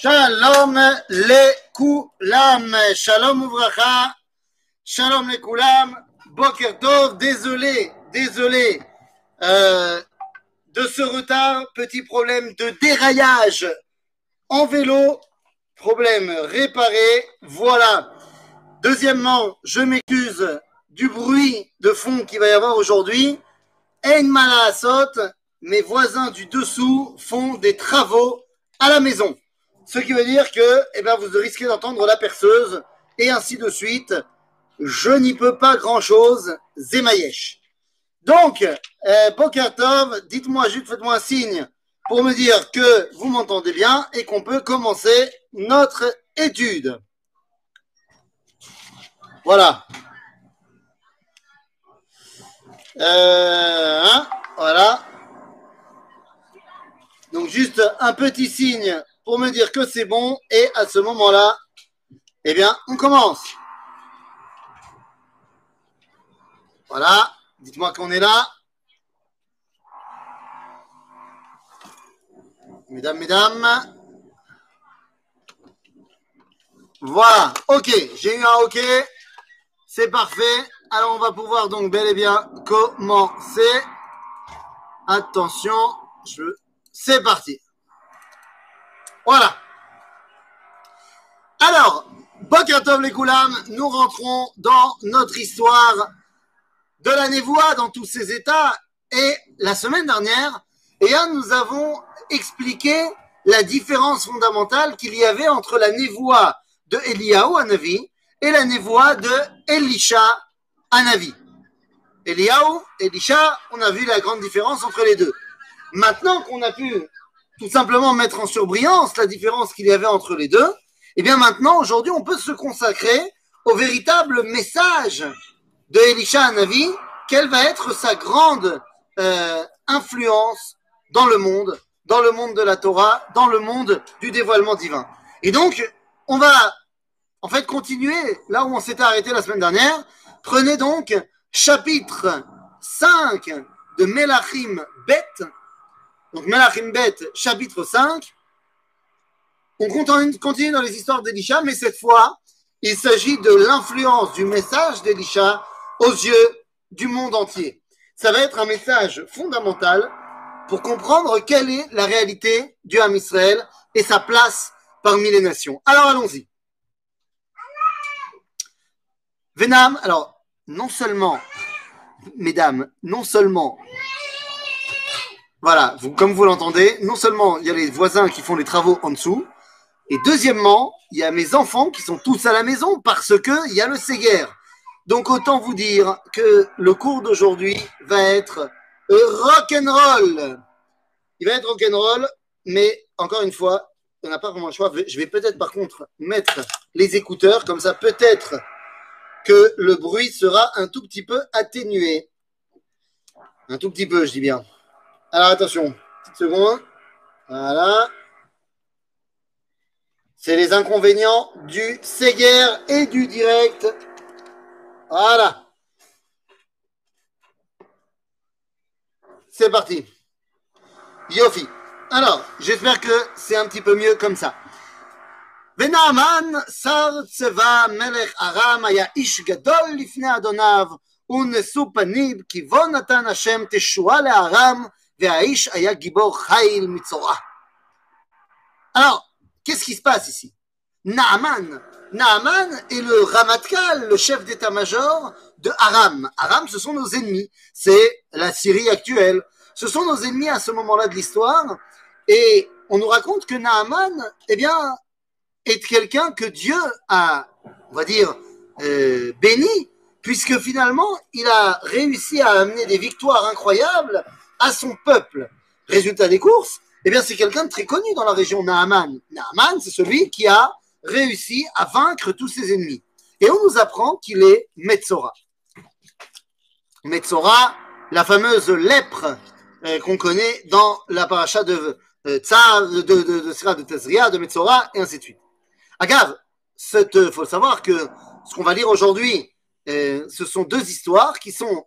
Shalom les koulam, shalom ouvracha, shalom les koulam, boker tov, désolé, désolé euh, de ce retard, petit problème de déraillage en vélo, problème réparé, voilà. Deuxièmement, je m'excuse du bruit de fond qu'il va y avoir aujourd'hui. En malasot, mes voisins du dessous font des travaux à la maison. Ce qui veut dire que eh ben, vous risquez d'entendre la perceuse et ainsi de suite. Je n'y peux pas grand-chose, Zemayesh. Donc, euh, dites-moi juste, faites-moi un signe pour me dire que vous m'entendez bien et qu'on peut commencer notre étude. Voilà. Euh, hein, voilà. Donc juste un petit signe pour me dire que c'est bon. Et à ce moment-là, eh bien, on commence. Voilà. Dites-moi qu'on est là. Mesdames, mesdames. Voilà. OK. J'ai eu un OK. C'est parfait. Alors, on va pouvoir donc bel et bien commencer. Attention. Je... C'est parti. Voilà. Alors, Bokatov les Koulam, nous rentrons dans notre histoire de la névoie dans tous ses états. Et la semaine dernière, eh nous avons expliqué la différence fondamentale qu'il y avait entre la névoie de Eliyahu Anavi et la névoie de Elisha Anavi. Eliyahu, Elisha, on a vu la grande différence entre les deux. Maintenant qu'on a pu tout simplement mettre en surbrillance la différence qu'il y avait entre les deux, eh bien maintenant, aujourd'hui, on peut se consacrer au véritable message de Elisha Anavi, quelle va être sa grande euh, influence dans le monde, dans le monde de la Torah, dans le monde du dévoilement divin. Et donc, on va en fait continuer là où on s'était arrêté la semaine dernière. Prenez donc chapitre 5 de Melachim Bet, donc Melachim Bet, chapitre 5. On continue dans les histoires d'Elisha, mais cette fois, il s'agit de l'influence du message d'Elisha aux yeux du monde entier. Ça va être un message fondamental pour comprendre quelle est la réalité du Ham Israël et sa place parmi les nations. Alors allons-y. Venam, alors non seulement, mesdames, non seulement voilà, comme vous l'entendez, non seulement il y a les voisins qui font les travaux en dessous, et deuxièmement, il y a mes enfants qui sont tous à la maison parce que il y a le Séguer. Donc autant vous dire que le cours d'aujourd'hui va être rock'n'roll. Il va être rock'n'roll, mais encore une fois, on n'a pas vraiment le choix. Je vais peut-être par contre mettre les écouteurs, comme ça peut-être que le bruit sera un tout petit peu atténué. Un tout petit peu, je dis bien. Alors attention, petite seconde. Voilà. C'est les inconvénients du Séguer et du direct. Voilà. C'est parti. Yofi. Alors, j'espère que c'est un petit peu mieux comme ça. ונעמן שר צבא מלך ארם היה איש גדול לפני אדוניו ונשוא פנים כי בו נתן השם תשועה לארם alors, qu'est-ce qui se passe ici? Naaman. Naaman est le Ramatkal, le chef d'état-major de Aram. Aram, ce sont nos ennemis. C'est la Syrie actuelle. Ce sont nos ennemis à ce moment-là de l'histoire. Et on nous raconte que Naaman, eh bien, est quelqu'un que Dieu a, on va dire, euh, béni, puisque finalement, il a réussi à amener des victoires incroyables à son peuple. Résultat des courses, eh bien, c'est quelqu'un de très connu dans la région Naaman. Naaman, c'est celui qui a réussi à vaincre tous ses ennemis. Et on nous apprend qu'il est Metzora. Metzora, la fameuse lèpre euh, qu'on connaît dans la paracha de euh, Tsar, de, de, de, de, Tezria, de Metzora, et ainsi de suite. Agave, il faut savoir que ce qu'on va lire aujourd'hui, euh, ce sont deux histoires qui sont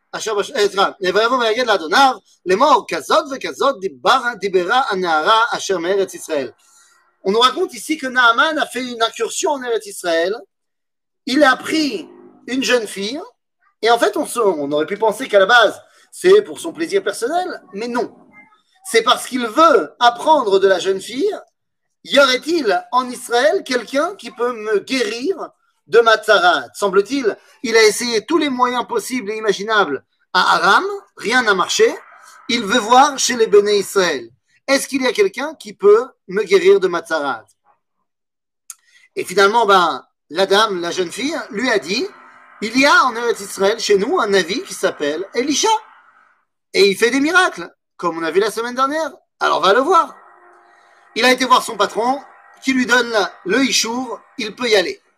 אשר בש... אה, סליחה, ויבוא ויגד לאדוניו לאמור כזאת וכזאת דיבר, דיברה הנערה אשר מארץ ישראל. On nous raconte ici que Naaman a fait une incursion en Eretz Israël il a pris une jeune fille, et en fait, on, on aurait pu penser qu'à la base, c'est pour son plaisir personnel, mais non. C'est parce qu'il veut apprendre de la jeune fille, y aurait-il en Israël quelqu'un qui peut me guérir de ma tzarat Semble-t-il, il a essayé tous les moyens possibles et imaginables à Aram, rien n'a marché. Il veut voir chez les béné Israël. Est-ce qu'il y a quelqu'un qui peut me guérir de ma tzarat Et finalement, ben, la dame, la jeune fille, lui a dit il y a en Eretz Israël, chez nous, un avis qui s'appelle Elisha. Et il fait des miracles, comme on a vu la semaine dernière. Alors va le voir. Il a été voir son patron, qui lui donne le ishour, il peut y aller.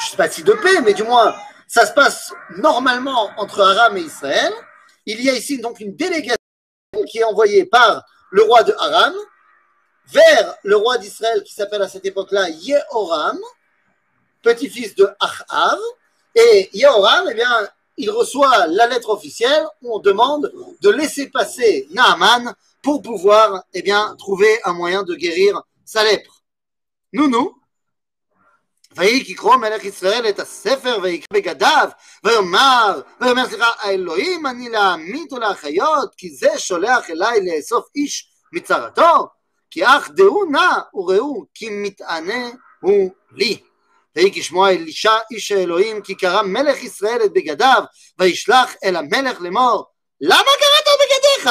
je ne sais pas si de paix, mais du moins ça se passe normalement entre Aram et Israël. Il y a ici donc une délégation qui est envoyé par le roi de Aram vers le roi d'Israël qui s'appelle à cette époque-là Yehoram, petit-fils de Achav. Et Yehoram, eh bien, il reçoit la lettre officielle où on demande de laisser passer Naaman pour pouvoir eh bien, trouver un moyen de guérir sa lèpre. Nous, ויהי כקרוא מלך ישראל את הספר ויקרא בגדיו ויאמר, ויאמר סליחה, האלוהים אני להמית ולהחיות כי זה שולח אליי לאסוף איש מצרתו כי אך דעו נא וראו כי מתענה הוא לי. ויהי כשמוע אלישע איש האלוהים כי קרא מלך ישראל את בגדיו וישלח אל המלך לאמור למה קראת בגדיך?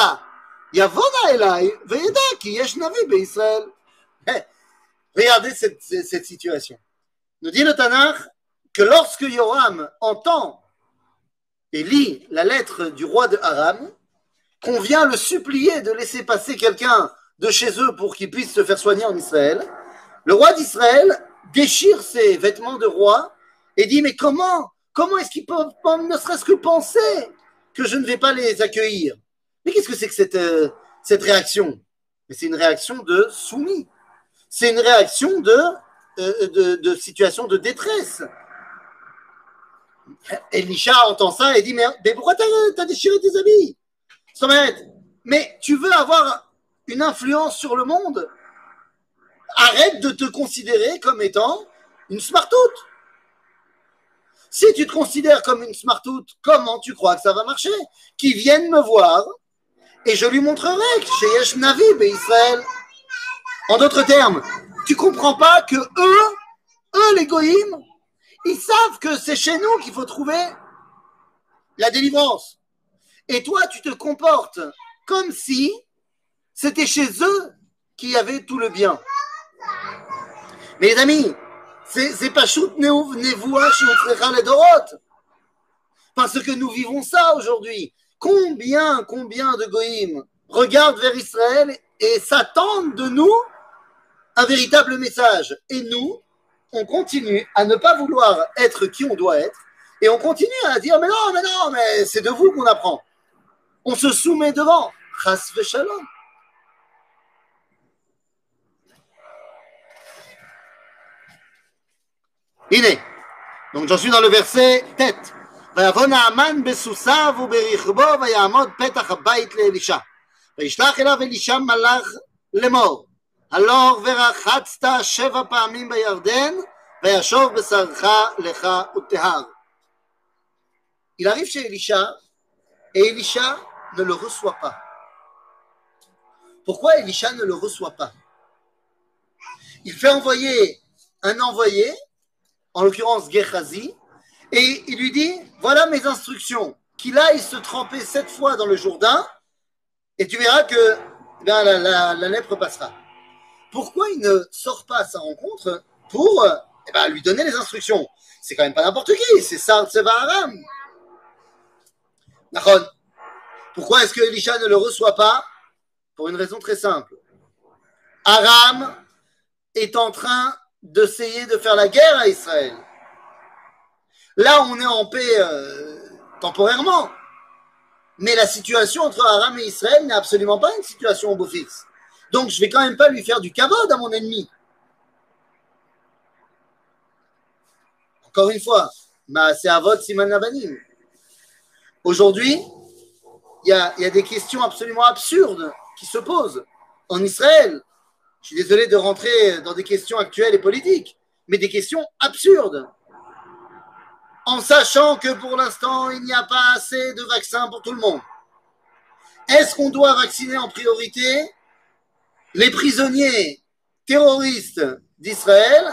יבוא נא אליי וידע כי יש נביא בישראל. Regardez cette, cette situation. Nous dit le Tanakh que lorsque Yoram entend et lit la lettre du roi de Aram, qu'on vient le supplier de laisser passer quelqu'un de chez eux pour qu'il puisse se faire soigner en Israël, le roi d'Israël déchire ses vêtements de roi et dit mais comment comment est-ce qu'ils peuvent ne serait-ce que penser que je ne vais pas les accueillir? Mais qu'est-ce que c'est que cette, euh, cette réaction? Mais c'est une réaction de soumis. C'est une réaction de de, de situation de détresse. Elisha entend ça et dit Mais, mais pourquoi t'as as déchiré tes habits Mais tu veux avoir une influence sur le monde? Arrête de te considérer comme étant une smartout. Si tu te considères comme une smartout, comment tu crois que ça va marcher? Qui viennent me voir et je lui montrerai que chez Yesh Navi Israël. En d'autres termes, tu comprends pas que eux, eux les goïms, ils savent que c'est chez nous qu'il faut trouver la délivrance. Et toi, tu te comportes comme si c'était chez eux qu'il y avait tout le bien. Mes amis, c'est pas shoot nevoua les Dorot. Parce que nous vivons ça aujourd'hui. Combien, combien de goïms regardent vers Israël et s'attendent de nous un véritable message. Et nous, on continue à ne pas vouloir être qui on doit être, et on continue à dire, mais non, mais non, mais c'est de vous qu'on apprend. On se soumet devant. Chas shalom. Iné. Donc j'en suis dans le verset tête. ויבוא נעמן בסוסיו וברכבו ויעמוד פתח הבית לאלישע. וישלח אליו אלישע מלאך לאמור הלוך ורחצת שבע פעמים בירדן, וישוב בשרך לך וטהר. Il arrive chez Elisha et Elisha ne le reçoit pas. Pourquoi Elisha ne le reçoit pas Il fait envoyer un envoyé en l'occurrence Gehazi, et il lui dit Voilà mes instructions, qu'il aille se tremper sept fois dans le Jourdain, et tu verras que eh la, lèpre passera. Pourquoi il ne sort pas à sa rencontre pour eh ben, lui donner les instructions C'est quand même pas n'importe qui, c'est Sar Tseva Aram. Pourquoi est-ce que Elisha ne le reçoit pas Pour une raison très simple. Aram est en train d'essayer de faire la guerre à Israël. Là, on est en paix euh, temporairement. Mais la situation entre Aram et Israël n'est absolument pas une situation au beau fixe. Donc, je vais quand même pas lui faire du kavod à mon ennemi. Encore une fois, c'est Avod Siman Nabanim. Aujourd'hui, il y a des questions absolument absurdes qui se posent en Israël. Je suis désolé de rentrer dans des questions actuelles et politiques, mais des questions absurdes. En sachant que pour l'instant, il n'y a pas assez de vaccins pour tout le monde. Est-ce qu'on doit vacciner en priorité les prisonniers terroristes d'Israël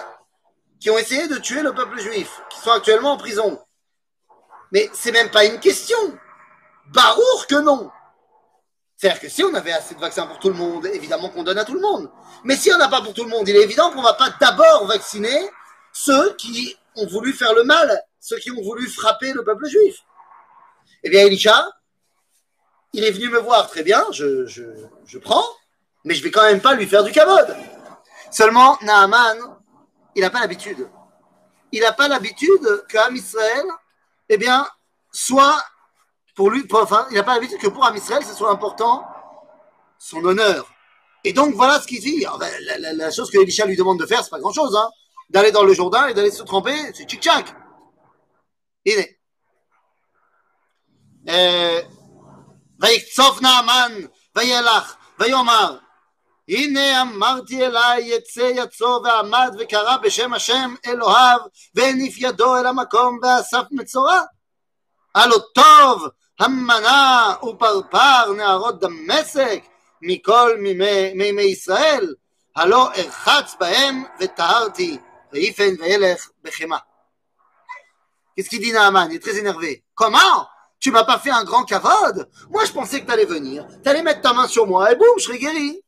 qui ont essayé de tuer le peuple juif, qui sont actuellement en prison Mais c'est même pas une question. Barour que non. C'est-à-dire que si on avait assez de vaccins pour tout le monde, évidemment qu'on donne à tout le monde. Mais si on n'a pas pour tout le monde, il est évident qu'on ne va pas d'abord vacciner ceux qui ont voulu faire le mal, ceux qui ont voulu frapper le peuple juif. Eh bien, Elisha, il est venu me voir, très bien, je, prends, mais je vais quand même pas lui faire du cabode. Seulement, Naaman, il n'a pas l'habitude. Il n'a pas l'habitude que eh bien, soit pour lui, enfin, il n'a pas l'habitude que pour Am Israël, ce soit important son honneur. Et donc, voilà ce qu'il dit. La, chose que Elisha lui demande de faire, c'est pas grand chose, hein. D'aller dans le Jourdain et d'aller se tremper, c'est tchic-tchac. Il est. Euh, Naaman, הנה אמרתי אלי יצא יצוא ועמד וקרא בשם השם אלוהיו והניף ידו אל המקום ואסף מצורע הלא טוב המנה ופרפר נערות דמשק מכל מימי ישראל, הלא ארחץ בהם וטהרתי, ויפן וילך בחמא. Qu'est-ce qu'il dit Naaman Il est très énervé. Comment Tu m'as pas fait un grand cavode Moi, je pensais que tu allais venir, tu allais mettre ta main sur moi et boum, je serais guéri.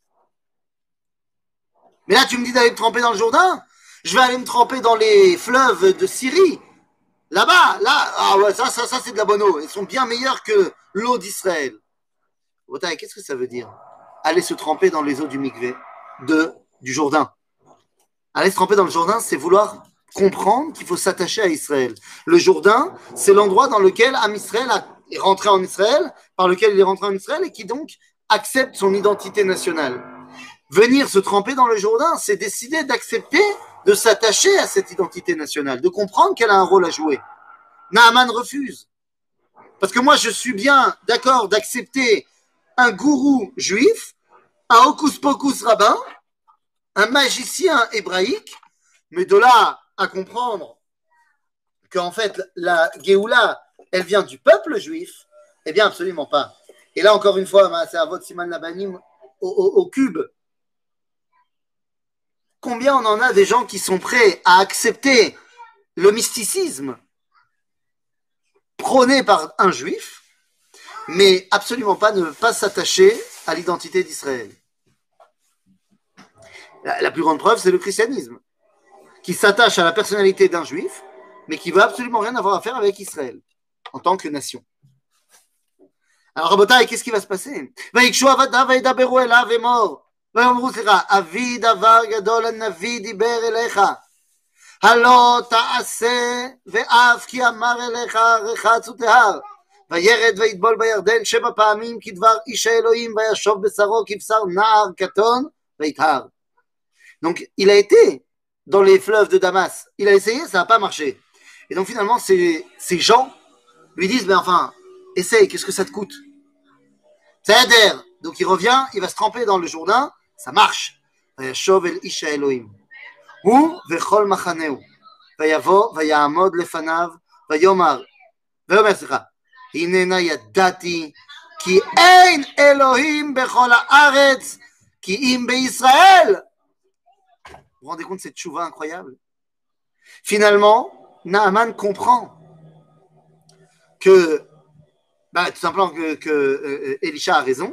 Mais là, tu me dis d'aller me tremper dans le Jourdain Je vais aller me tremper dans les fleuves de Syrie. Là-bas, là, ah ouais, ça, ça, ça c'est de la bonne eau. Ils sont bien meilleurs que l'eau d'Israël. Qu'est-ce que ça veut dire? Aller se tremper dans les eaux du Mikvé, de, du Jourdain. Aller se tremper dans le Jourdain, c'est vouloir comprendre qu'il faut s'attacher à Israël. Le Jourdain, c'est l'endroit dans lequel Am Israël est rentré en Israël, par lequel il est rentré en Israël et qui donc accepte son identité nationale. Venir se tremper dans le Jourdain, c'est décider d'accepter de s'attacher à cette identité nationale, de comprendre qu'elle a un rôle à jouer. Naaman refuse. Parce que moi, je suis bien d'accord d'accepter un gourou juif, un hocus pocus rabbin, un magicien hébraïque, mais de là à comprendre qu'en fait, la Géoula, elle vient du peuple juif, eh bien, absolument pas. Et là, encore une fois, c'est à votre Siman Labanim au, au cube. Combien on en a des gens qui sont prêts à accepter le mysticisme prôné par un juif, mais absolument pas ne pas s'attacher à l'identité d'Israël? La, plus grande preuve, c'est le christianisme, qui s'attache à la personnalité d'un juif, mais qui veut absolument rien avoir à faire avec Israël en tant que nation. Alors, Rabotai, qu'est-ce qui va se passer? ויאמרו סליחה, אבי דבר גדול הנביא דיבר אליך, הלא תעשה ואף כי אמר אליך רחץ וטהר, וירד ויטבול בירדן שבע פעמים כדבר איש האלוהים וישוב בשרו כבשר נער קטון ויטהר. Donc il a été dans les fleuves de Damas, il a essayé, ça n'a pas marché. Et donc finalement ces, ces gens lui disent, mais enfin, essaye, qu'est-ce que ça te coûte Ça adhère. Donc il revient, il va se tremper dans le Jourdain, ça marche. וישוב אל איש האלוהים. הוא וכל מחנהו. ויבוא ויעמוד לפניו ויאמר, ויאמר סליחה, הננה ידעתי כי אין אלוהים בכל הארץ כי אם בישראל. Vous vous rendez compte de cette chouva incroyable Finalement, Naaman comprend que, bah, tout simplement que, que euh, Elisha a raison.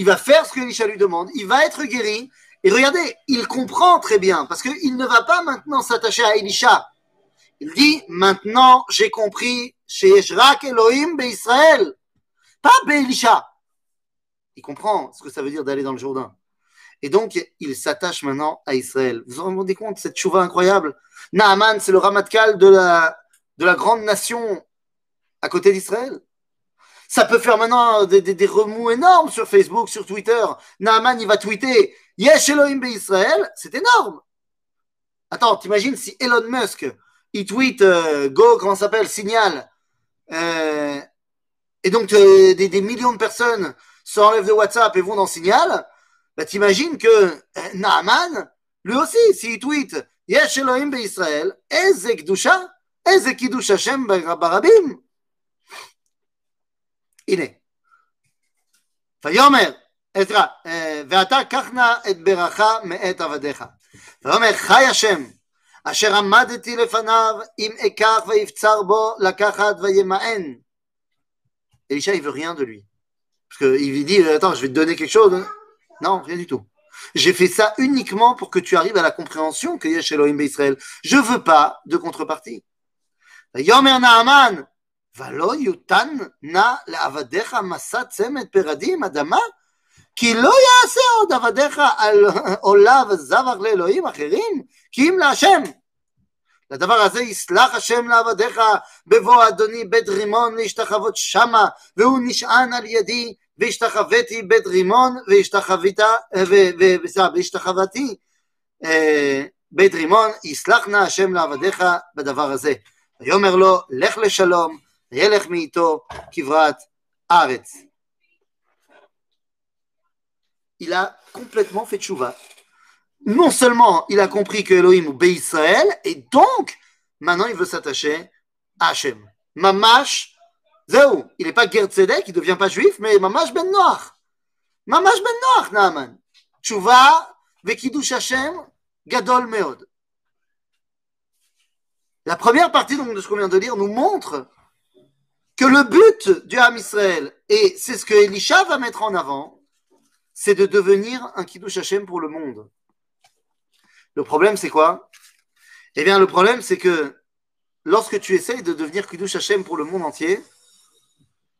Il va faire ce que Elisha lui demande. Il va être guéri. Et regardez, il comprend très bien parce qu'il ne va pas maintenant s'attacher à Elisha. Il dit, maintenant j'ai compris chez Eshrak Elohim Israël, pas Elisha. Il comprend ce que ça veut dire d'aller dans le Jourdain. Et donc, il s'attache maintenant à Israël. Vous vous rendez compte, cette chouva incroyable? Naaman, c'est le ramatkal de la, de la grande nation à côté d'Israël. Ça peut faire maintenant des, remous énormes sur Facebook, sur Twitter. Naaman, il va tweeter Yesh Elohim Israël, c'est énorme. Attends, t'imagines si Elon Musk, il tweet euh, Go, comment s'appelle, Signal, euh, et donc euh, des, millions de personnes s'enlèvent de WhatsApp et vont dans Signal, bah, t'imagines que euh, Naaman, lui aussi, s'il tweet Yesh Elohim Israël, Eze Kdusha, Eze Kiddush Hashem barabim. הנה. ויאמר, עזרא, ואתה קח נא את ברכה מאת עבדיך. ויאמר חי השם, אשר עמדתי לפניו, אם אקח ויבצר בו לקחת וימאן. Elisha, il veut rien de lui. Parce qu'il lui dit, attends, je vais te donner quelque chose. Non, rien du tout. J'ai fait ça uniquement pour que tu arrives à la compréhension qu'il y a chez Elohim Israël. Je veux pas de contrepartie. Yomer Naaman, ולא יותן נא לעבדיך מסע צמד פרדים, אדמה? כי לא יעשה עוד עבדיך על עולה וזבח לאלוהים אחרים, כי אם להשם. לדבר הזה יסלח השם לעבדיך בבוא אדוני בית רימון להשתחוות שמה, והוא נשען על ידי והשתחוויתי בית רימון והשתחוותי בית רימון, יסלח נא השם לעבדיך בדבר הזה. ויאמר לו, לך לשלום, וילך מאיתו כברת ארץ. Il a complètement fait tchouva. Non seulement il a compris que Elohim ou Israël, et donc maintenant il veut s'attacher à Hachem. Mamash זהו, il n'est pas Gertzedek, il ne devient pas juif, mais ממש בן נוח. ממש בן נוח, נאמן. תשובה וקידוש השם גדול מאוד. La première partie donc, de ce qu'on vient de lire nous montre le but du Ham Israël, et c'est ce que Elisha va mettre en avant, c'est de devenir un Kiddush Hashem pour le monde. Le problème, c'est quoi? Eh bien, le problème, c'est que lorsque tu essayes de devenir Kiddush Hashem pour le monde entier,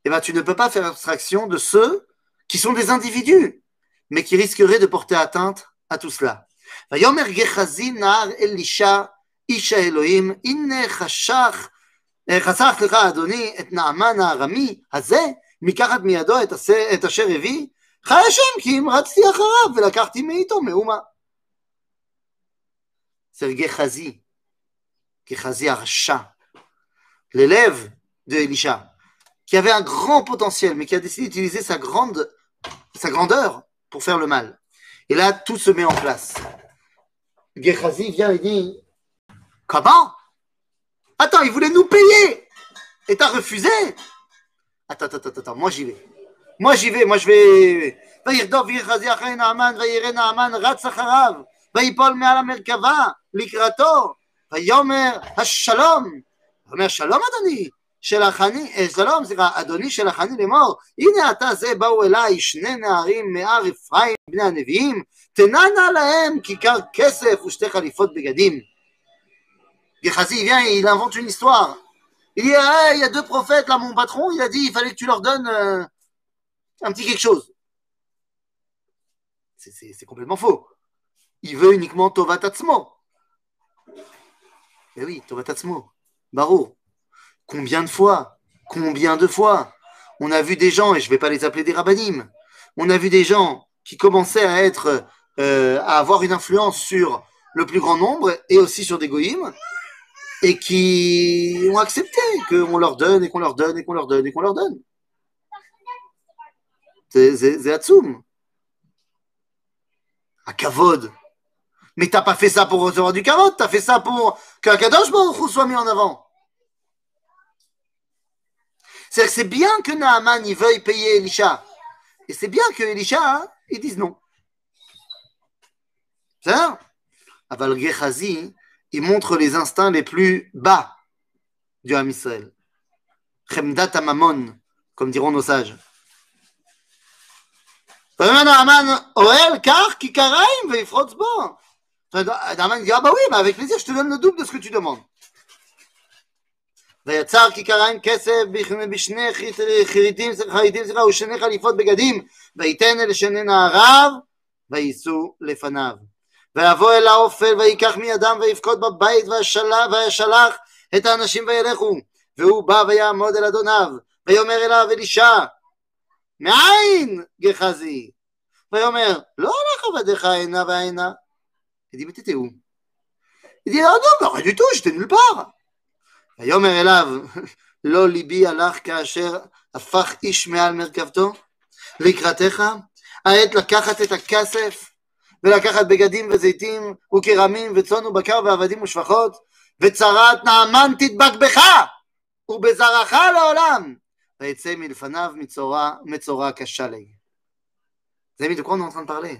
eh bien, tu ne peux pas faire abstraction de ceux qui sont des individus, mais qui risqueraient de porter atteinte à tout cela. חסך לך אדוני את נעמן הארמי הזה מקחת מידו את, את אשר הביא חי השם כי אם רצתי אחריו ולקחתי מאיתו מאומה. זה גחזי, גחזי הרשע, ללב דאלישע qui avait un grand potentiel, mais qui a décidé d'utiliser sa grande, sa grandeur pour faire le mal. Et là, tout se met en place. Gehazi vient et dit Comment Attends, il voulait nous payer Et t'as refusé Attends, attends, attends, attends, moi j'y vais. Moi j'y vais, moi je vais. וירדוף יחזי אחרי נעמן, וירא נעמן רץ אחריו, ויפול מעל המרכבה לקראתו, ויאמר השלום. אומר שלום אדוני, שלחני, שלום, סליחה, אדוני שלחני לאמור, הנה אתה זה באו אליי שני נערים מהר אפרים בני הנביאים, תננה להם כיכר כסף ושתי חליפות בגדים. Gehazi, vient, il invente une histoire. Il dit, ah, il y a deux prophètes, là, mon patron, il a dit, il fallait que tu leur donnes euh, un petit quelque chose. C'est complètement faux. Il veut uniquement Tovatatsmo. Eh oui, Tovatatsmo. Barou. Combien de fois Combien de fois On a vu des gens, et je ne vais pas les appeler des rabbinim, on a vu des gens qui commençaient à être, euh, à avoir une influence sur le plus grand nombre et aussi sur des goïms, et qui ont accepté qu'on leur donne et qu'on leur donne et qu'on leur donne et qu'on leur donne. C'est Hatsoum. À Kavod. Mais t'as pas fait ça pour recevoir du Kavod, t'as fait ça pour qu'un Kadosh soit mis en avant. C'est-à-dire que c'est bien que Naaman il veuille payer Elisha. Et c'est bien que Elisha, hein, il dise non. C'est ça Aval Gehazi, il montre les instincts les plus bas du Ham Israël. Chemdat amamon, comme diront nos sages. Naaman Oel, car Kikaraim, Veifrotz bon. Naaman dit Ah bah oui, bah avec plaisir, je te donne le double de ce que tu demandes. ויצר כיכריים כסף בשני חריטים, חריטים סליחה, ושני חליפות בגדים, וייתן אל שני נעריו, וייסעו לפניו. ויבוא אל האופל, ויקח מידם, ויפקוד בבית, וישלח את האנשים וילכו. והוא בא ויעמוד אל אדוניו, ויאמר אליו אלישע, מאין גחזי? ויאמר, לא הלך עבדיך הנה והנה. Il dit, mais t'étais où Il dit, ah non, mais rien du tout, j'étais nulle part. ויאמר אליו, לא ליבי הלך כאשר הפך איש מעל מרכבתו לקראתך, העת לקחת את הכסף ולקחת בגדים וזיתים וכרמים וצאן ובקר ועבדים ושפחות וצרת נעמן תדבק בך ובזרעך לעולם ויצא מלפניו מצורע, מצורע קשה לי. Vous avez mis de quoi on est en train de parler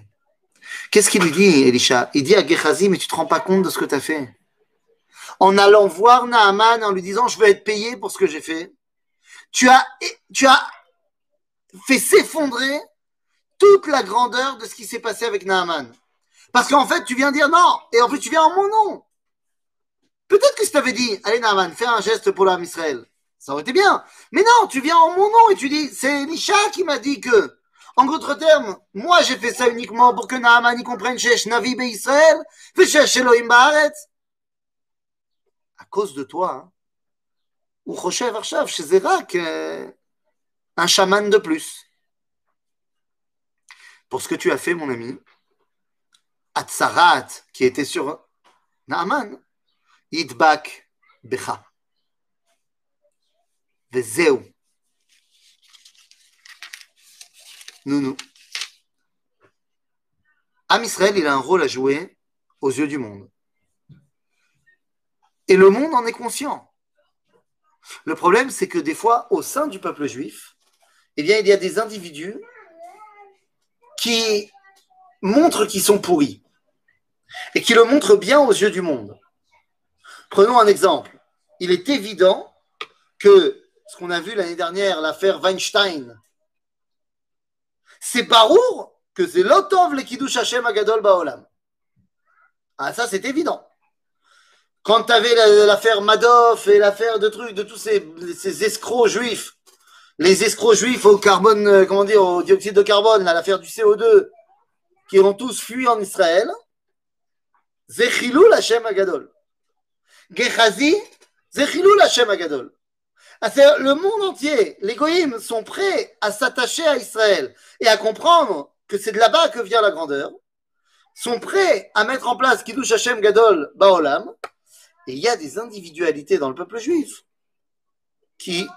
Qu'est-ce qu'il lui dit, Elisha Il dit à Gehazi, mais tu te rends pas compte de ce que tu as fait en allant voir Naaman en lui disant je veux être payé pour ce que j'ai fait. Tu as, tu as fait s'effondrer toute la grandeur de ce qui s'est passé avec Naaman. Parce qu'en fait, tu viens dire non, et en plus tu viens en mon nom. Peut-être que si tu avais dit, allez Naaman, fais un geste pour l'âme Israël, ça aurait été bien. Mais non, tu viens en mon nom et tu dis, c'est Elisha qui m'a dit que, en d'autres termes, moi j'ai fait ça uniquement pour que Naaman y comprenne chez Shnavi Israël, chez Elohim Baaretz à cause de toi, ou Choshev Arshav, chez Zerak, un chaman de plus. Pour ce que tu as fait, mon ami, Atsarat, qui était sur Naaman, Yidbak Becha. Vezeu. Nounou. Am Israël, il a un rôle à jouer aux yeux du monde. Et le monde en est conscient. Le problème, c'est que des fois, au sein du peuple juif, eh bien, il y a des individus qui montrent qu'ils sont pourris et qui le montrent bien aux yeux du monde. Prenons un exemple. Il est évident que ce qu'on a vu l'année dernière, l'affaire Weinstein, c'est Barour que c'est l'Otov le Kiddush Hashem Agadol Baolam. Ah, ça, c'est évident. Quand tu avais l'affaire Madoff et l'affaire de trucs, de tous ces, escrocs juifs, les escrocs juifs au carbone, euh, comment dire, au dioxyde de carbone, l'affaire du CO2, qui ont tous fui en Israël, Zechilou Hashem Agadol. Gechazi, Zechilou Hashem Agadol. Ah, le monde entier, les goïms sont prêts à s'attacher à Israël et à comprendre que c'est de là-bas que vient la grandeur, sont prêts à mettre en place Kiddush Hashem Gadol Baolam, et il y a des individualités dans le peuple juif qui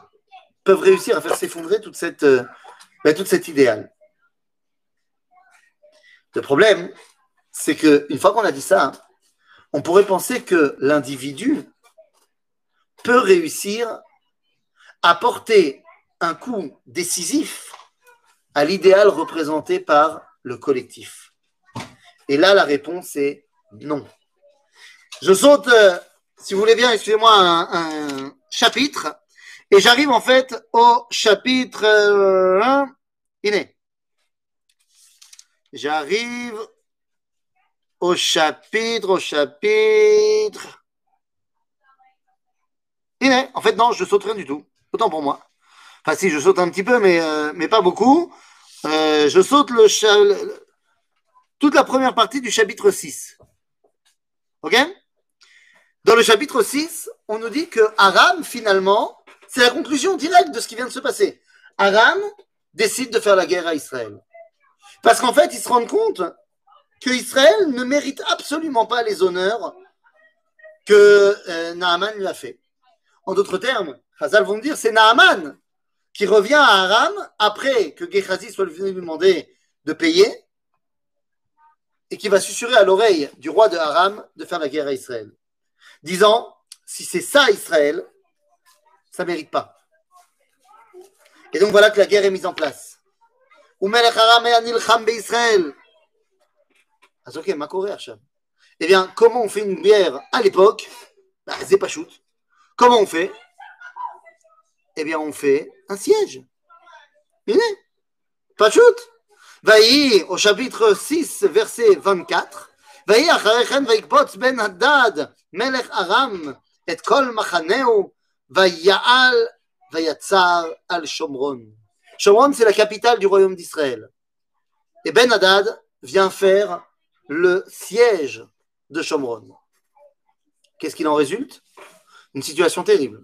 peuvent réussir à faire s'effondrer toute cette, euh, ben, idéal. Le problème, c'est qu'une fois qu'on a dit ça, on pourrait penser que l'individu peut réussir à porter un coup décisif à l'idéal représenté par le collectif. Et là, la réponse est non. Je saute euh, si vous voulez bien, excusez-moi, un, chapitre. Et j'arrive en fait au chapitre 1. Euh, j'arrive au chapitre, au chapitre. Iné. En fait, non, je saute rien du tout. Autant pour moi. Enfin, si, je saute un petit peu, mais, euh, mais pas beaucoup. Euh, je saute le, toute la première partie du chapitre 6. OK? Dans le chapitre 6, on nous dit que Aram, finalement, c'est la conclusion directe de ce qui vient de se passer. Aram décide de faire la guerre à Israël. Parce qu'en fait, ils se rendent compte que Israël ne mérite absolument pas les honneurs que euh, Naaman lui a fait. En d'autres termes, Hazal vont dire, c'est Naaman qui revient à Aram après que Gehazi soit venu lui demander de payer et qui va susurrer à l'oreille du roi de Aram de faire la guerre à Israël disant si c'est ça Israël, ça ne mérite pas. Et donc voilà que la guerre est mise en place. Ah, eh bien, comment on fait une guerre à l'époque? Bah, C'est pas shoot. Comment on fait? Eh bien, on fait un siège. Pas shoot. Vaï, au chapitre 6, verset 24. Vaï, ben Hadad, Melech Aram, et Kol Machaneu, vaïaal, vayatzar al Shomron. Shomron, c'est la capitale du royaume d'Israël. Et Ben Haddad vient faire le siège de Shomron. Qu'est-ce qu'il en résulte Une situation terrible.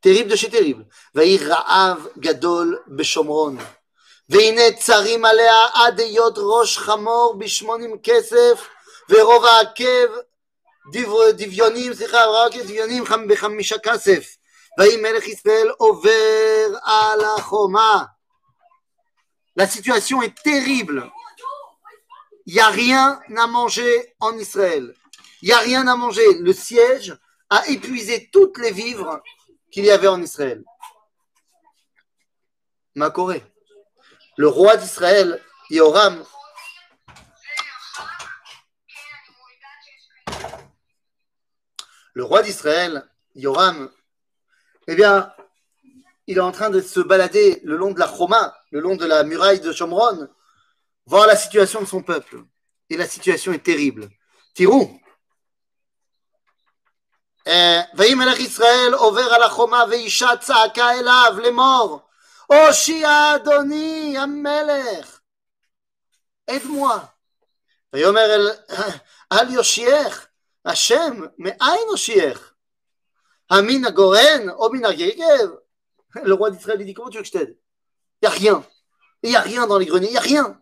Terrible de chez terrible. Vaï Ra'av Gadol Beshomron. והנה צרים עליה עד היות ראש חמור בשמונים כסף ורוב העקב דביונים, סליחה, רק דביונים בחמישה כסף. ויהי מלך ישראל עובר על החומה. La situation est terrible. Il n'y a rien à manger en Israël. Il n'y a rien à manger. Le siège a épuisé toutes les vivres qu'il y avait en Israël. Ma Corée. Le roi d'Israël, Yoram, le roi d'Israël, Yoram, eh bien, il est en train de se balader le long de la Choma, le long de la muraille de Shomron, voir la situation de son peuple. Et la situation est terrible. Tirou. ויהי ישראל עובר על החומה ואישה צעקה אליו לאמור הושיע אדוני המלך aide-moi ויאמר אל, אל יושיעך השם מאין הושיעך המין הגורן או מן הגגב le roi d'Israël dit comment tu veux que je t'aide il n'y a rien il n'y a rien dans les greniers il n'y a rien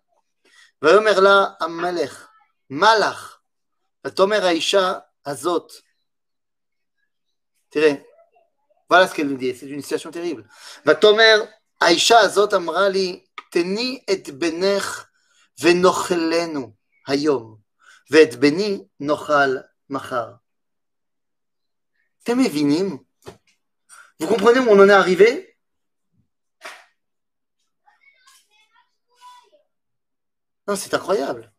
ויאמר לה המלך מה לך ותאמר האישה הזאת תראה voilà ce qu'elle nous dit, c'est une situation terrible. ותאמר האישה הזאת אמרה לי, תני את בנך ונאכלנו היום, ואת בני נאכל Machar. Vous comprenez où on en est arrivé? Non, c'est incroyable.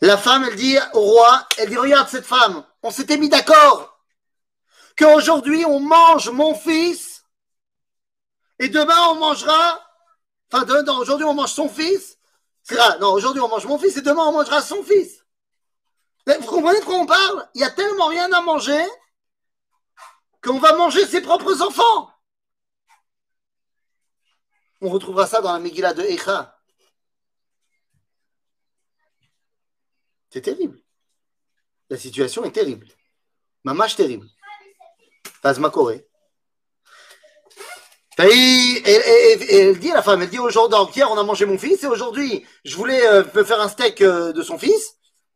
La femme, elle dit au roi, elle dit, regarde cette femme, on s'était mis d'accord qu'aujourd'hui on mange mon fils et demain on mangera, enfin, demain, aujourd'hui on mange son fils. Non, aujourd'hui on mange mon fils et demain on mangera son fils. Vous comprenez de quoi on parle? Il y a tellement rien à manger qu'on va manger ses propres enfants. On retrouvera ça dans la Megillah de Echa. C'est terrible. La situation est terrible. Mamache terrible. Fazma Corée. Et, elle dit à la femme, elle dit aujourd'hui, hier on a mangé mon fils et aujourd'hui je voulais euh, faire un steak euh, de son fils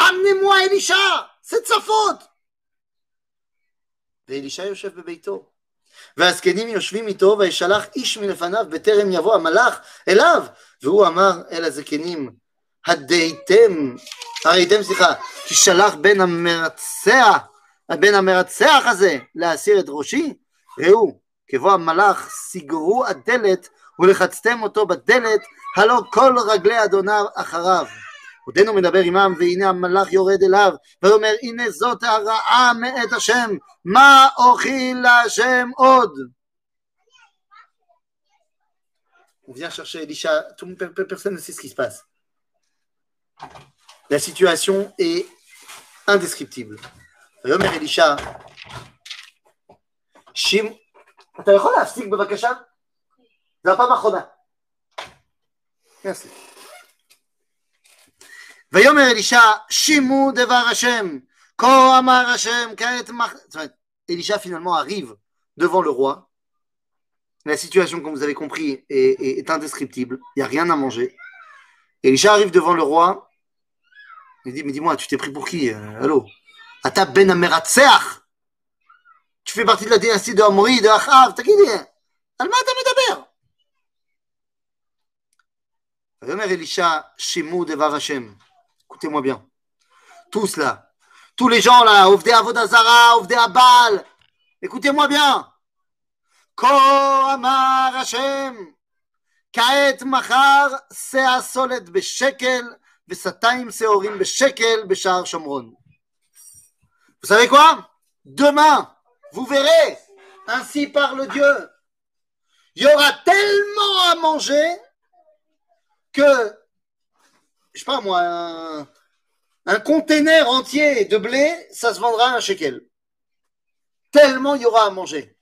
אמנמו אלישע, זה צפות. ואלישע יושב בביתו. והזקנים יושבים איתו וישלח איש מלפניו בטרם יבוא המלאך אליו והוא אמר אל הזקנים הדייתם, הראיתם סליחה, כי שלח בין המרצח, בין המרצח הזה להסיר את ראשי ראו, כבוא המלאך סגרו הדלת ולחצתם אותו בדלת, הלא כל רגלי אדוניו אחריו. עודנו מדבר עמם, והנה המלאך יורד אליו, ואומר, הנה זאת הרעה מאת השם, מה אוכיל להשם עוד? On vient chercher Elisha, tout, personne ne sait ce qui se passe. La situation est indescriptible. ויאמר אלישע, שימו, אתה יכול להפסיק בבקשה? זה הפעם האחרונה. יעשה. ויאמר אלישע, שימו דבר השם, כה אמר השם, כעת מח... זאת אומרת, Elisha finalement arrive devant le roi. La situation, comme vous avez compris, est, est, est indescriptible. Il n'y a rien à manger. Elisha arrive devant le roi. Il dit, mais dis-moi, tu t'es pris pour qui euh, Allô Ata ben Ameratseach Tu fais partie de la dynastie de Amori, de Achav, t'as qui dit Alma Medaber Yomer Elisha, Shemu Devar Hashem. Écoutez-moi bien. Tous là, tous les gens là, Ovde Avodazara, Ovde Abal, écoutez-moi bien. Ko Amar Hashem. Vous savez quoi? Demain, vous verrez, ainsi parle Dieu, il y aura tellement à manger que, je sais pas moi, un, un container entier de blé, ça se vendra à un shekel. Tellement il y aura à manger.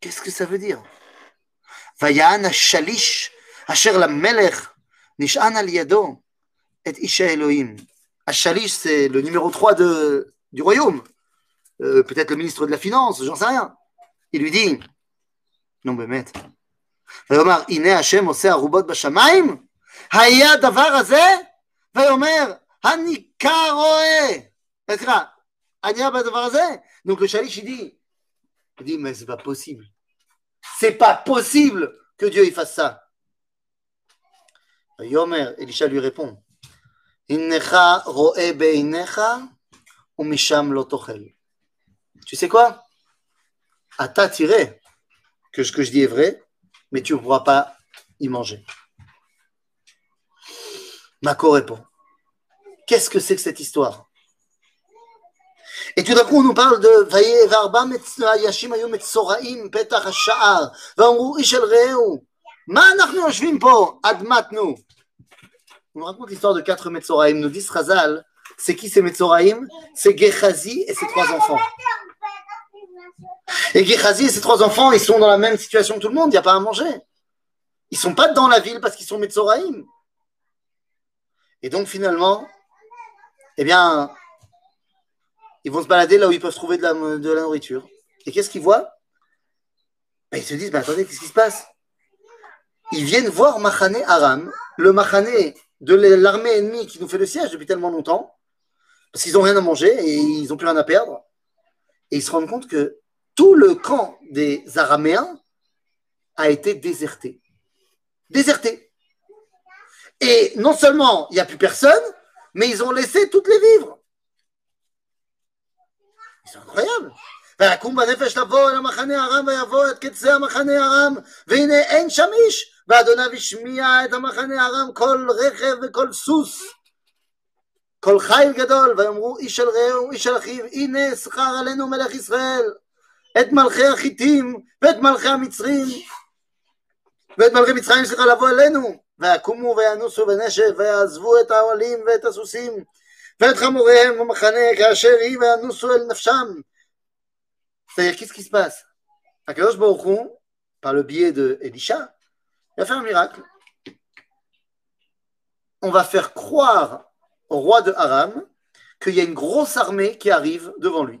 Qu'est-ce que ça veut dire ויען השליש אשר למלך נשען על ידו את איש האלוהים. השליש c'est le numéro 3 de, du royaume. Euh, peut-être le ministre de la finance, j'en sais rien. Il lui dit, non באמת, ויאמר הנה השם עושה ערובות בשמיים, היה הדבר הזה, ויאמר הניכר רואה. סליחה, אני בדבר הזה. Donc le chalish il dit, il dit mais c'est pas possible. C'est pas possible que Dieu il fasse ça. Yomer, Elisha lui répond, Innecha roe beinecha umisham lo tochel. Tu sais quoi Ata tiré que ce que je dis est vrai, mais tu ne pourras pas y manger. Mako répond Qu'est-ce que c'est que cette histoire? Et tout d'un coup, on nous parle de On nous raconte l'histoire de quatre Metzoraim. Nous dit Razal c'est qui ces Metzoraim C'est Gechazi et ses trois enfants. Et Gechazi et ses trois enfants, ils sont dans la même situation que tout le monde, il n'y a pas à manger. Ils sont pas dans la ville parce qu'ils sont Metzoraim. Et donc finalement, eh bien, ils vont se balader là où ils peuvent trouver de la, nourriture. Et qu'est-ce qu'ils voient? Ben, Ils se disent, mais attendez, qu'est-ce qui se passe? Ils viennent voir Machane Aram, le Machane de l'armée ennemie qui nous fait le siège depuis tellement longtemps, parce qu'ils n'ont rien à manger et ils n'ont plus rien à perdre. Et ils se rendent compte que tout le camp des Araméens a été déserté. Déserté. Et non seulement il n'y a plus personne, mais ils ont laissé toutes les vivres. C'est incroyable. ויקום בנפש לבוא אל המחנה ארם ויבוא את קצה המחנה ארם והנה אין שם איש ואדוניו השמיע את המחנה ארם כל רכב וכל סוס כל חיל גדול ויאמרו איש אל רעהו איש אל אחיו הנה שכר עלינו מלך ישראל את מלכי החיתים ואת מלכי המצרים ואת מלכי מצרים סליחה לבוא אלינו ויקומו וינוסו בנשב ויעזבו את האוהלים ואת הסוסים ואת חמוריהם במחנה כאשר היא וינוסו אל נפשם. C'est-à-dire, qu'est-ce qui se passe Akadosh Baruch Hu, par le biais de Elisha, il va faire un miracle. On va faire croire au roi de Aram qu'il y a une grosse armée qui arrive devant lui.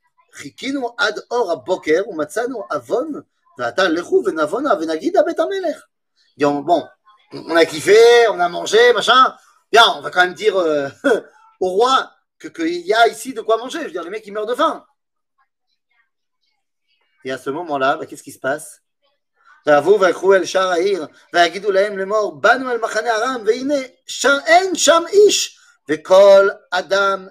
וחיכינו עד אור הבוקר ומצאנו עוון, ועתה לכו ונבונה ונגידה בית המלך. יום, בוא, on a kiffé, on a mangé, machin. Bien, on va quand même dire euh, au roi qu'il que y a ici de quoi manger. Je veux dire, les mecs, ils meurent de faim. Et à ce moment-là, bah, qu'est-ce qui se passe ויבואו ויקחו אל שער העיר, ויגידו להם לאמור, באנו אל מחנה ארם, והנה שם, אין שם איש, וכל אדם, כי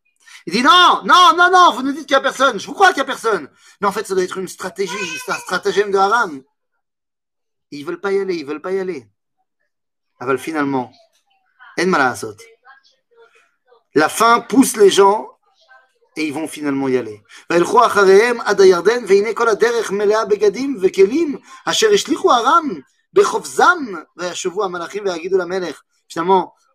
Il dit non, non, non, non, vous nous dites qu'il n'y a personne. Je vous crois qu'il n'y a personne. Mais en fait, ça doit être une stratégie, c'est un stratagème de Haram. Ils ne veulent pas y aller, ils ne veulent pas y aller. Alors finalement, la faim pousse les gens et ils vont finalement y aller. Finalement,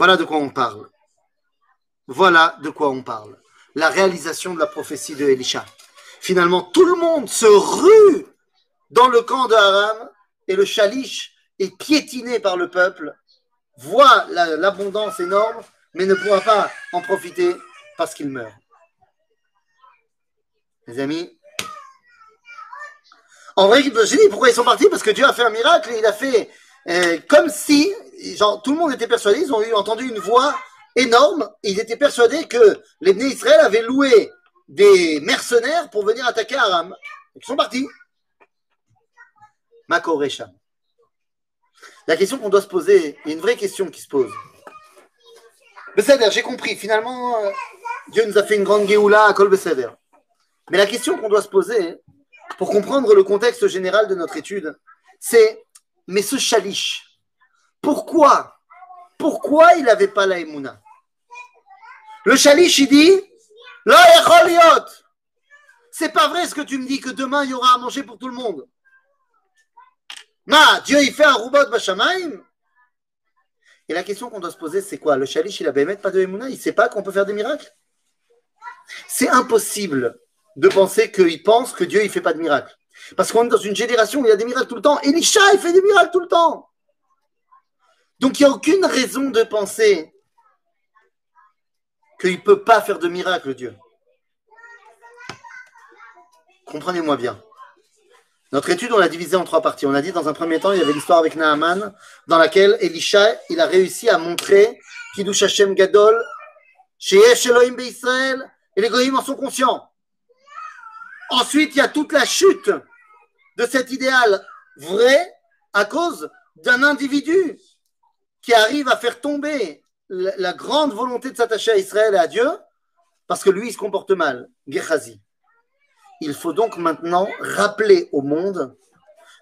Voilà de quoi on parle. Voilà de quoi on parle. La réalisation de la prophétie de Elisha. Finalement, tout le monde se rue dans le camp de Haram et le chalish est piétiné par le peuple, voit l'abondance énorme, mais ne pourra pas en profiter parce qu'il meurt. Les amis, en vrai, je dis pourquoi ils sont partis? Parce que Dieu a fait un miracle, il a fait euh, comme si genre, tout le monde était persuadé, ils ont eu, entendu une voix énorme, ils étaient persuadés que les Bnei Israël avaient loué des mercenaires pour venir attaquer Aram. Ils sont partis. Mako La question qu'on doit se poser, il y a une vraie question qui se pose. Besséder, j'ai compris, finalement, euh, Dieu nous a fait une grande Géoula à Kol Besséder. Mais la question qu'on doit se poser, pour comprendre le contexte général de notre étude, c'est, mais ce chalish, pourquoi Pourquoi il n'avait pas la Emouna? Le chalish, il dit La C'est pas vrai ce que tu me dis que demain il y aura à manger pour tout le monde. Ma, Dieu il fait un robot Bashamaim Et la question qu'on doit se poser, c'est quoi? Le chalish, il a mettre pas de Emouna? Il sait pas qu'on peut faire des miracles? C'est impossible de penser qu'il pense que Dieu il fait pas de miracles. Parce qu'on est dans une génération où il y a des miracles tout le temps. Elisha, il fait des miracles tout le temps. Donc il n'y a aucune raison de penser qu'il ne peut pas faire de miracle, Dieu. Comprenez-moi bien. Notre étude, on l'a divisée en trois parties. On a dit dans un premier temps, il y avait l'histoire avec Naaman, dans laquelle Elisha, il a réussi à montrer Kiddush Hashem Gadol, chez Elohim Israël, et les Goïms en sont conscients. Ensuite, il y a toute la chute de cet idéal vrai à cause d'un individu qui arrive à faire tomber la, grande volonté de s'attacher à Israël et à Dieu, parce que lui, il se comporte mal. Gehazi. Il faut donc maintenant rappeler au monde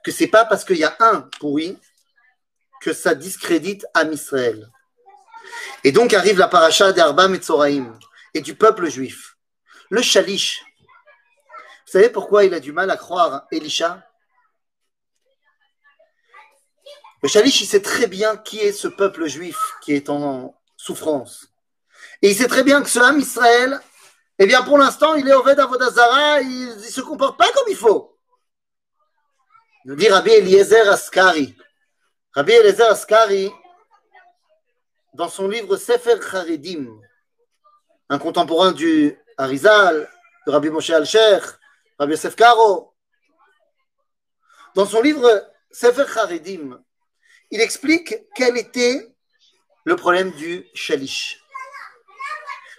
que c'est pas parce qu'il y a un pourri que ça discrédite Am Israël. Et donc arrive la paracha d'Arba Metzoraim et du peuple juif. Le Shalish. Vous savez pourquoi il a du mal à croire Elisha? Le Shalish, il sait très bien qui est ce peuple juif qui est en souffrance. Et il sait très bien que ce âme Israël, eh bien, pour l'instant, il est au Ved Avodazara, il ne se comporte pas comme il faut. Nous dit Rabbi Eliezer Askari. Rabbi Eliezer Askari, dans son livre Sefer Charedim, un contemporain du Harizal, de Rabbi Moshe Al-Sheikh, Rabbi Yosef Karo, dans son livre Sefer Charedim, il explique quel était le problème du chalish.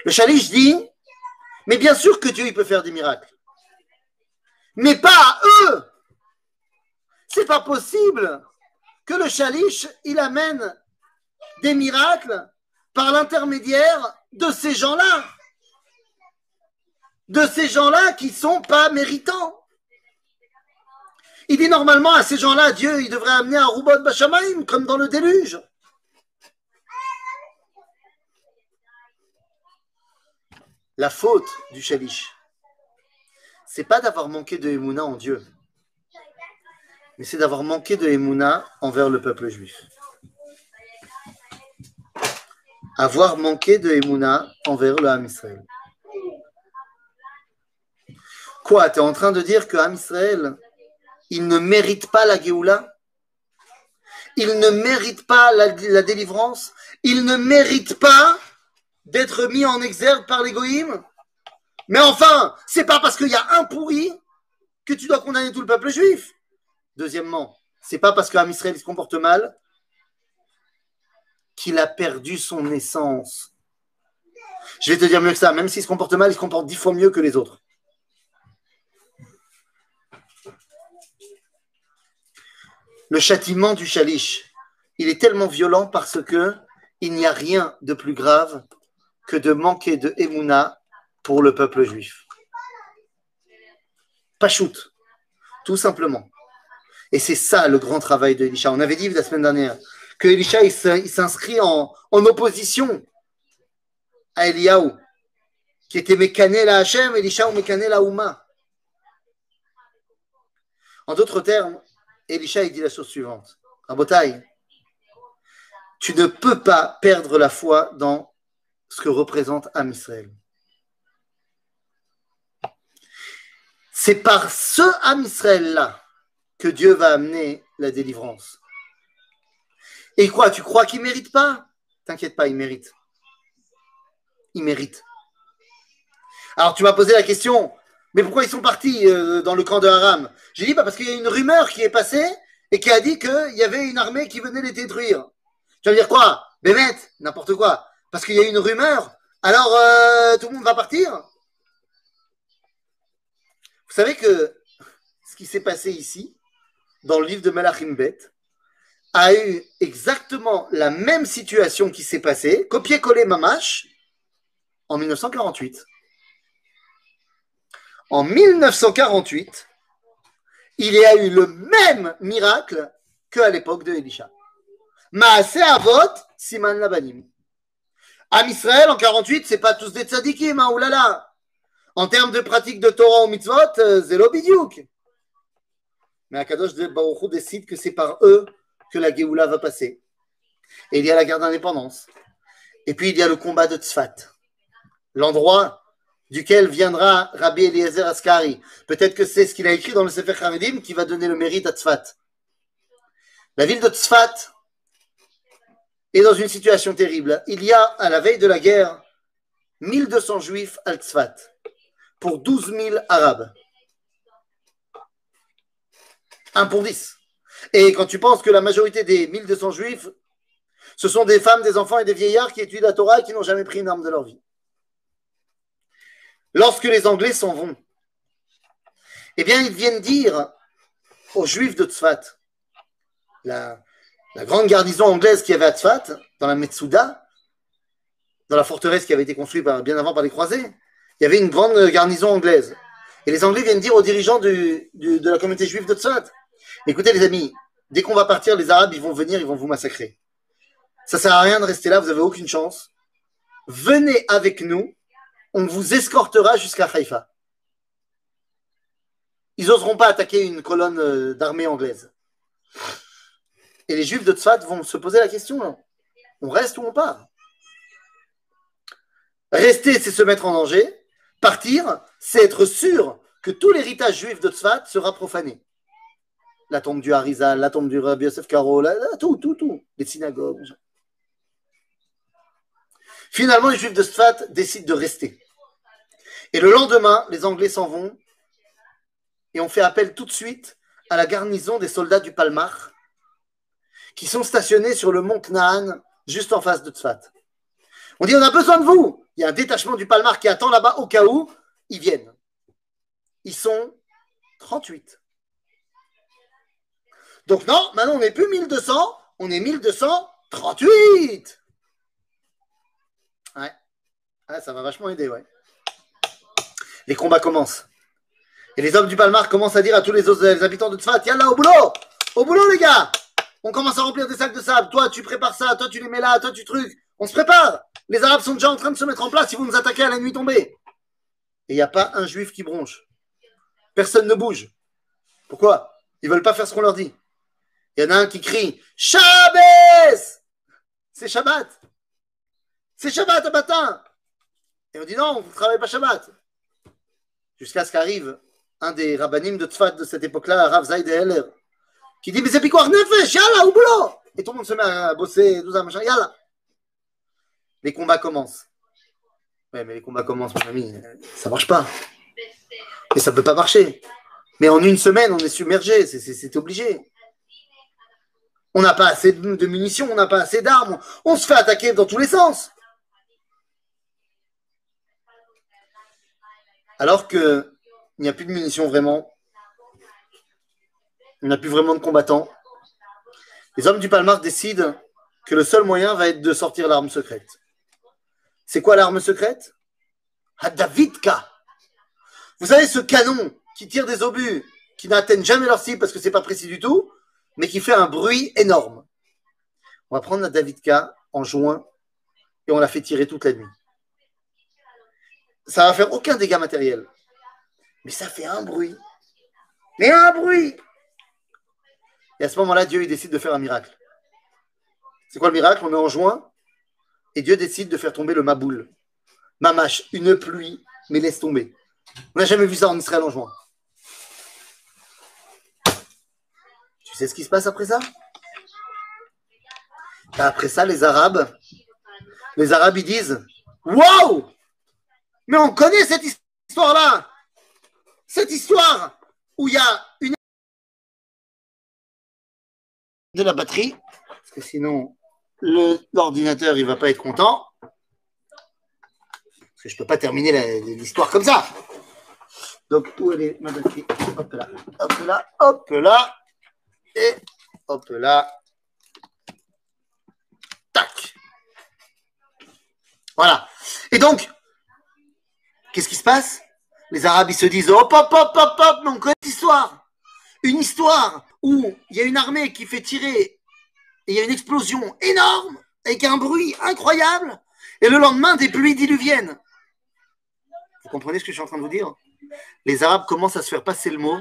Le chalish dit, mais bien sûr que Dieu il peut faire des miracles, mais pas à eux. C'est pas possible que le chalish il amène des miracles par l'intermédiaire de ces gens-là, de ces gens-là qui sont pas méritants. Il dit normalement à ces gens-là, Dieu, il devrait amener un robot Bachamaïm, comme dans le déluge. La faute du Shalish, c'est pas d'avoir manqué de Emouna en Dieu, mais c'est d'avoir manqué de Emouna envers le peuple juif. Avoir manqué de Emouna envers le Ham Israël. Quoi, tu es en train de dire que Ham Israël, il ne mérite pas la Géoula, il ne mérite pas la, délivrance, il ne mérite pas d'être mis en exergue par l'égoïme Mais enfin, c'est pas parce qu'il y a un pourri que tu dois condamner tout le peuple juif. Deuxièmement, c'est pas parce qu'un se comporte mal qu'il a perdu son essence. Je vais te dire mieux que ça, même s'il se comporte mal, il se comporte dix fois mieux que les autres. Le châtiment du chalish, il est tellement violent parce que il n'y a rien de plus grave que de manquer de Emouna pour le peuple juif. Pas shoot, tout simplement. Et c'est ça le grand travail de Elisha. On avait dit la semaine dernière que Elisha s'inscrit en, opposition à Eliaou, qui était mécané la Hachem, Elisha ou mécané la Houma. En d'autres termes, Elisha il dit la chose suivante. Rabotai, tu ne peux pas perdre la foi dans ce que représente Am Israël. C'est par ce Am Israël-là que Dieu va amener la délivrance. Et quoi, tu crois qu'il ne mérite pas? T'inquiète pas, il mérite. Il mérite. Alors tu m'as posé la question, mais pourquoi ils sont partis euh, dans le camp de Haram? J'ai dit, bah, parce qu'il y a une rumeur qui est passée et qui a dit qu'il y avait une armée qui venait les détruire. Tu vas me dire quoi? Bémet, n'importe quoi. Parce qu'il y a une rumeur. Alors, euh, tout le monde va partir? Vous savez que ce qui s'est passé ici, dans le livre de Malachim Bet, a eu exactement la même situation qui s'est passée, copier-coller Mamash, en 1948. En 1948, il y a eu le même miracle qu'à l'époque de Elisha. Maase Avot, Siman Labanim. Am Israël, en 48, c'est pas tous des tzadikim, hein, oulala. En termes de pratique de Torah ou mitzvot, euh, zélo bidiouk. Mais Akadosh Baruch décide que c'est par eux que la Géoula va passer. Et il y a la guerre d'indépendance. Et puis il y a le combat de Tzfat. L'endroit duquel viendra Rabbi Eliezer Askari. Peut-être que c'est ce qu'il a écrit dans le Sefer Haredim qui va donner le mérite à Tzfat. La ville de Tzfat, est dans une situation terrible. Il y a, à la veille de la guerre, 1200 juifs à Tzfat pour 12 000 arabes. Un pour 10. Et quand tu penses que la majorité des 1200 juifs, ce sont des femmes, des enfants et des vieillards qui étudient la Torah et qui n'ont jamais pris une arme de leur vie. Lorsque les Anglais s'en vont, eh bien, ils viennent dire aux juifs de Tzfat, la, grande garnison anglaise qui avait à Tzfat, dans la Metsuda, dans la forteresse qui avait été construite bien avant par les croisés, il y avait une grande garnison anglaise. Et les Anglais viennent dire aux dirigeants de la communauté juive de Tzfat, écoutez les amis, dès qu'on va partir, les Arabes, ils vont venir, ils vont vous massacrer. Ça sert à rien de rester là, vous n'avez aucune chance. Venez avec nous, on vous escortera jusqu'à Haïfa. Ils n'oseront pas attaquer une colonne euh, d'armée anglaise. Et les juifs de Tzfat vont se poser la question hein. on reste ou on part? Rester, c'est se mettre en danger. Partir, c'est être sûr que tout l'héritage juif de Tzfat sera profané. La tombe du Harizal, la tombe du Rabbi Yosef Karo, tout, tout, tout. Les synagogues. Finalement, les juifs de Tzfat décident de rester. Et le lendemain, les Anglais s'en vont et on fait appel tout de suite à la garnison des soldats du Palmar qui sont stationnés sur le mont Knaan, juste en face de Tzfat. On dit on a besoin de vous. Il y a un détachement du Palmar qui attend là-bas au cas où ils viennent. Ils sont 38. Donc non, maintenant on n'est plus 1200, on est 1238. Ouais. ça va vachement aider, ouais. Les combats commencent. Et les hommes du Palmar commencent à dire à tous les autres habitants de Tzfat, là au boulot Au boulot les gars on commence à remplir des sacs de sable. Toi, tu prépares ça. Toi, tu les mets là. Toi, tu trucs. On se prépare. Les Arabes sont déjà en train de se mettre en place. Ils vont nous attaquer à la nuit tombée. Et il n'y a pas un juif qui bronche. Personne ne bouge. Pourquoi? Ils veulent pas faire ce qu'on leur dit. Il y en a un qui crie Shabbos C'est Shabbat. C'est Shabbat au matin. Et on dit non, vous ne travaillez pas Shabbat. Jusqu'à ce qu'arrive un des rabbinim de Tzfat de cette époque-là, Rav Zayd Heller qui dit, mais c'est Picouar Nefesh, yalla, au boulot Et tout le monde se met à bosser, tout ça, machin, yalla. Les combats commencent. Ouais, mais les combats commencent, mon ami. Ça marche pas. Et ça peut pas marcher. Mais en une semaine, on est submergé. C'est obligé. On n'a pas assez de munitions, on n'a pas assez d'armes. On se fait attaquer dans tous les sens. Alors que il n'y a plus de munitions vraiment. Il n'y a plus vraiment de combattants. Les hommes du Palmar décident que le seul moyen va être de sortir l'arme secrète. C'est quoi l'arme secrète? Hadavidka. Vous savez ce canon qui tire des obus, qui n'atteignent jamais leur cible parce que c'est pas précis du tout, mais qui fait un bruit énorme. On va prendre la Davidka en juin et on la fait tirer toute la nuit. Ça va faire aucun dégât matériel. Mais ça fait un bruit. Mais un bruit Et à ce moment-là, Dieu il décide de faire un miracle. C'est quoi le miracle? On est en juin et Dieu décide de faire tomber le Maboul. Mamache, une pluie, mais laisse tomber. On n'a jamais vu ça en Israël en juin. Tu sais ce qui se passe après ça? Après ça, les Arabes, les Arabes, ils disent Waouh Mais on connaît cette histoire-là Cette histoire où il y a une. de la batterie, parce que sinon, l'ordinateur, il va pas être content. Parce que je peux pas terminer l'histoire comme ça. Donc, où elle est ma batterie? Hop là, hop là, hop là. Et hop là. Tac. Voilà. Et donc, qu'est-ce qui se passe? Les Arabes, ils se disent hop, hop, hop, hop, hop, mais on connaît l'histoire. Une histoire où il y a une armée qui fait tirer il y a une explosion énorme avec un bruit incroyable, et le lendemain, des pluies diluviennes. Vous comprenez ce que je suis en train de vous dire? Les Arabes commencent à se faire passer le mot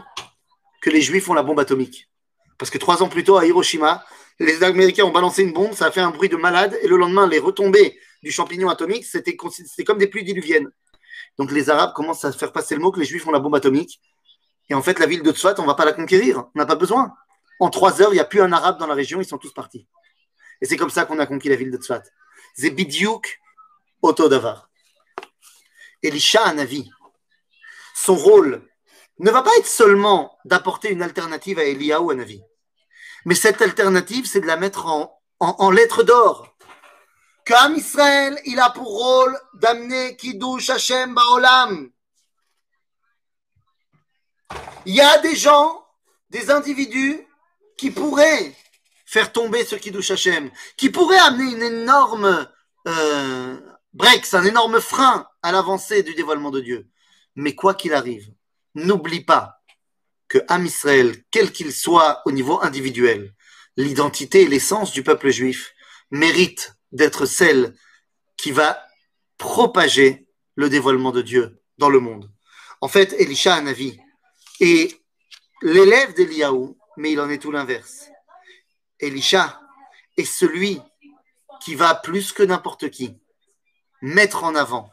que les Juifs ont la bombe atomique. Parce que trois ans plus tôt, à Hiroshima, les Américains ont balancé une bombe, ça a fait un bruit de malade, et le lendemain, les retombées du champignon atomique, c'était comme des pluies diluviennes. Donc les Arabes commencent à faire passer le mot que les Juifs ont la bombe atomique. Et en fait, la ville de Tzfat, on ne va pas la conquérir. On n'a pas besoin. En trois heures, il n'y a plus un arabe dans la région, ils sont tous partis. Et c'est comme ça qu'on a conquis la ville de Tzfat. Zebidiouk Otodavar. Elisha Anavi, son rôle ne va pas être seulement d'apporter une alternative à Eliyahu Anavi. Mais cette alternative, c'est de la mettre en, lettres d'or. Qu'Am Israël, il a pour rôle d'amener Kiddush Hashem Baolam. Il y a des gens, des individus qui pourrait faire tomber ce Kiddush Hashem, qui pourrait amener une énorme euh, break, un énorme frein à l'avancée du dévoilement de Dieu. Mais quoi qu'il arrive, n'oublie pas que Am Israël, quel qu'il soit au niveau individuel, l'identité et l'essence du peuple juif mérite d'être celle qui va propager le dévoilement de Dieu dans le monde. En fait, Elisha a un avis. Et l'élève d'Eliaou, mais il en est tout l'inverse. Elisha est celui qui va plus que n'importe qui mettre en avant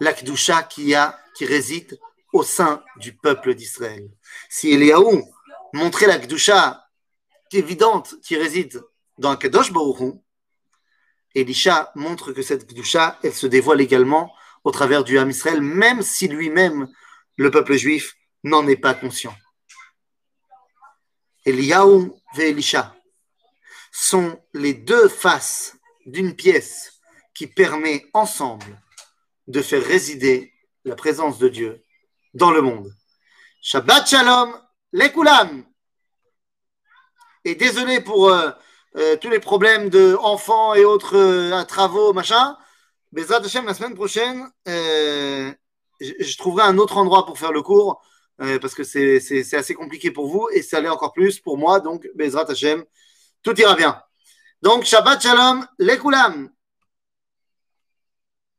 l'Akdusha qui, a, qui réside au sein du peuple d'Israël. Si Eliaou montrait l'Akdusha évidente qui réside dans Kadosh Baruch Elisha montre que cette Kdusha, elle se dévoile également au travers du Ham Israël, même si lui-même, le peuple juif, n'en est pas conscient. Eliyahu et Elisha sont les deux faces d'une pièce qui permet ensemble de faire résider la présence de Dieu dans le monde. Shabbat Shalom, Lekulam. Et désolé pour euh, euh, tous les problèmes de enfants et autres euh, travaux, machin. Bezrat Hashem, la semaine prochaine, je, je trouverai un autre endroit pour faire le cours. Euh, parce que c'est assez compliqué pour vous et ça l'est encore plus pour moi. Donc, Bezrat Hashem, tout ira bien. Donc, Shabbat Shalom, Lekulam.